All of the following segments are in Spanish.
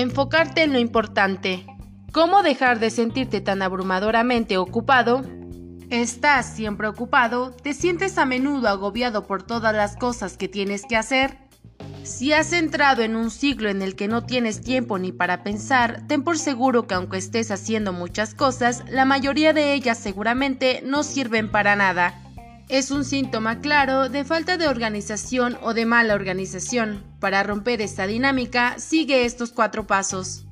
Enfocarte en lo importante. ¿Cómo dejar de sentirte tan abrumadoramente ocupado? ¿Estás siempre ocupado? ¿Te sientes a menudo agobiado por todas las cosas que tienes que hacer? Si has entrado en un ciclo en el que no tienes tiempo ni para pensar, ten por seguro que aunque estés haciendo muchas cosas, la mayoría de ellas seguramente no sirven para nada. Es un síntoma claro de falta de organización o de mala organización. Para romper esta dinámica, sigue estos cuatro pasos.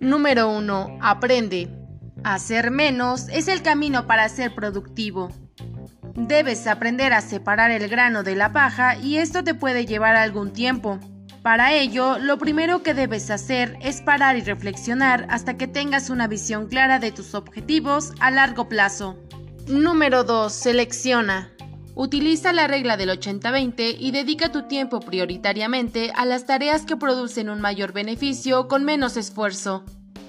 Número 1. Aprende. Hacer menos es el camino para ser productivo. Debes aprender a separar el grano de la paja y esto te puede llevar algún tiempo. Para ello, lo primero que debes hacer es parar y reflexionar hasta que tengas una visión clara de tus objetivos a largo plazo. Número 2. Selecciona. Utiliza la regla del 80-20 y dedica tu tiempo prioritariamente a las tareas que producen un mayor beneficio con menos esfuerzo.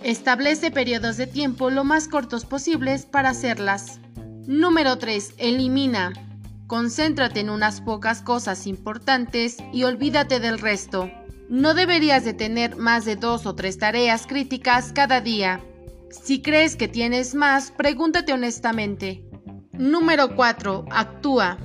Establece periodos de tiempo lo más cortos posibles para hacerlas. Número 3. Elimina. Concéntrate en unas pocas cosas importantes y olvídate del resto. No deberías de tener más de dos o tres tareas críticas cada día. Si crees que tienes más, pregúntate honestamente. Número 4. Actúa.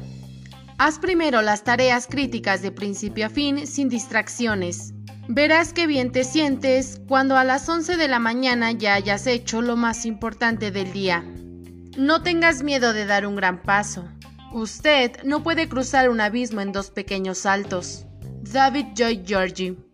Haz primero las tareas críticas de principio a fin sin distracciones. Verás qué bien te sientes cuando a las 11 de la mañana ya hayas hecho lo más importante del día. No tengas miedo de dar un gran paso. Usted no puede cruzar un abismo en dos pequeños saltos. David Joy Georgie